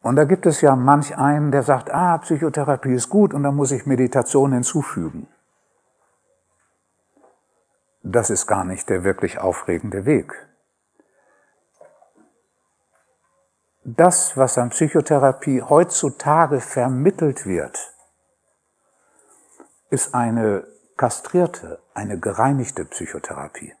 Und da gibt es ja manch einen, der sagt, ah, Psychotherapie ist gut und da muss ich Meditation hinzufügen. Das ist gar nicht der wirklich aufregende Weg. Das, was an Psychotherapie heutzutage vermittelt wird, ist eine kastrierte, eine gereinigte Psychotherapie.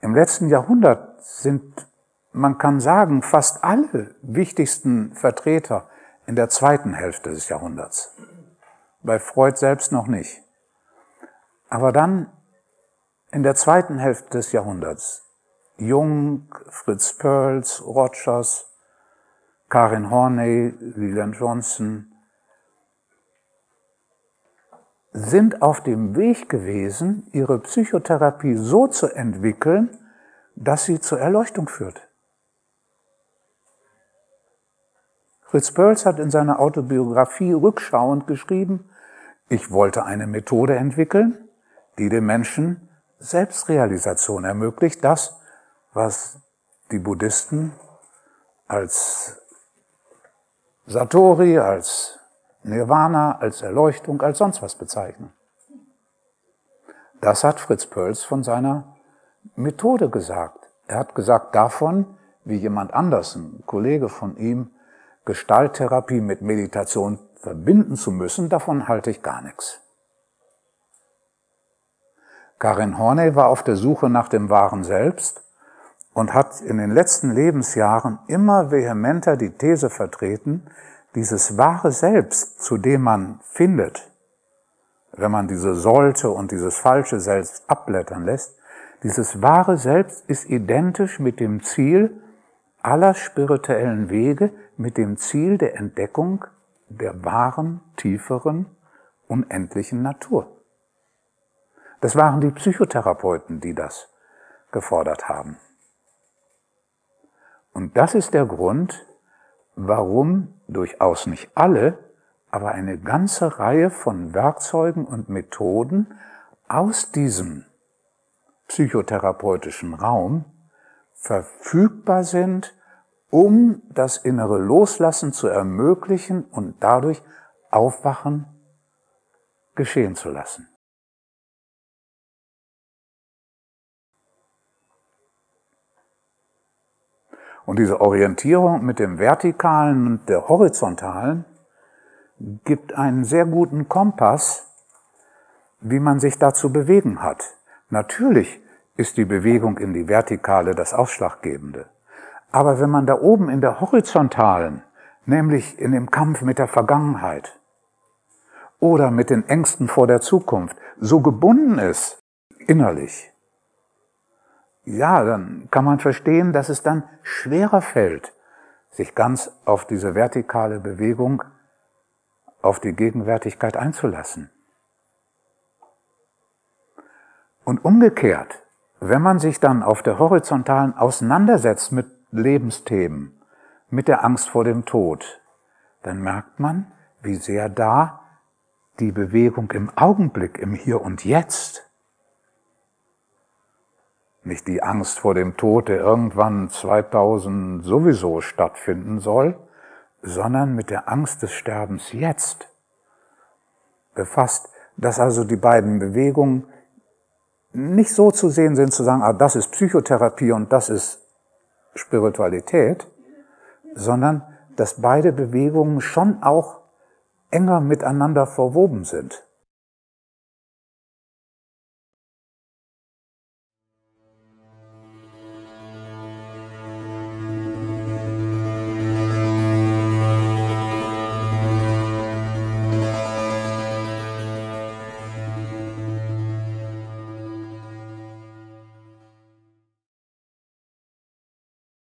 Im letzten Jahrhundert sind, man kann sagen, fast alle wichtigsten Vertreter in der zweiten Hälfte des Jahrhunderts. Bei Freud selbst noch nicht. Aber dann in der zweiten Hälfte des Jahrhunderts Jung, Fritz Perls, Rogers, Karin Horney, Lilian Johnson, sind auf dem Weg gewesen, ihre Psychotherapie so zu entwickeln, dass sie zur Erleuchtung führt. Fritz Perls hat in seiner Autobiografie rückschauend geschrieben, ich wollte eine Methode entwickeln, die dem Menschen Selbstrealisation ermöglicht, das, was die Buddhisten als Satori, als Nirvana, als Erleuchtung, als sonst was bezeichnen. Das hat Fritz Pölz von seiner Methode gesagt. Er hat gesagt, davon, wie jemand anders, ein Kollege von ihm, Gestalttherapie mit Meditation verbinden zu müssen, davon halte ich gar nichts. Karin Horney war auf der Suche nach dem wahren Selbst und hat in den letzten Lebensjahren immer vehementer die These vertreten, dieses wahre Selbst, zu dem man findet, wenn man diese sollte und dieses falsche Selbst abblättern lässt, dieses wahre Selbst ist identisch mit dem Ziel aller spirituellen Wege, mit dem Ziel der Entdeckung der wahren, tieferen, unendlichen Natur. Das waren die Psychotherapeuten, die das gefordert haben. Und das ist der Grund, warum durchaus nicht alle, aber eine ganze Reihe von Werkzeugen und Methoden aus diesem psychotherapeutischen Raum verfügbar sind, um das innere Loslassen zu ermöglichen und dadurch Aufwachen geschehen zu lassen. Und diese Orientierung mit dem Vertikalen und der Horizontalen gibt einen sehr guten Kompass, wie man sich da zu bewegen hat. Natürlich ist die Bewegung in die Vertikale das Ausschlaggebende. Aber wenn man da oben in der Horizontalen, nämlich in dem Kampf mit der Vergangenheit oder mit den Ängsten vor der Zukunft, so gebunden ist, innerlich, ja, dann kann man verstehen, dass es dann schwerer fällt, sich ganz auf diese vertikale Bewegung, auf die Gegenwärtigkeit einzulassen. Und umgekehrt, wenn man sich dann auf der horizontalen auseinandersetzt mit Lebensthemen, mit der Angst vor dem Tod, dann merkt man, wie sehr da die Bewegung im Augenblick, im Hier und Jetzt nicht die Angst vor dem Tod, der irgendwann 2000 sowieso stattfinden soll, sondern mit der Angst des Sterbens jetzt befasst, dass also die beiden Bewegungen nicht so zu sehen sind, zu sagen, ah, das ist Psychotherapie und das ist Spiritualität, sondern dass beide Bewegungen schon auch enger miteinander verwoben sind.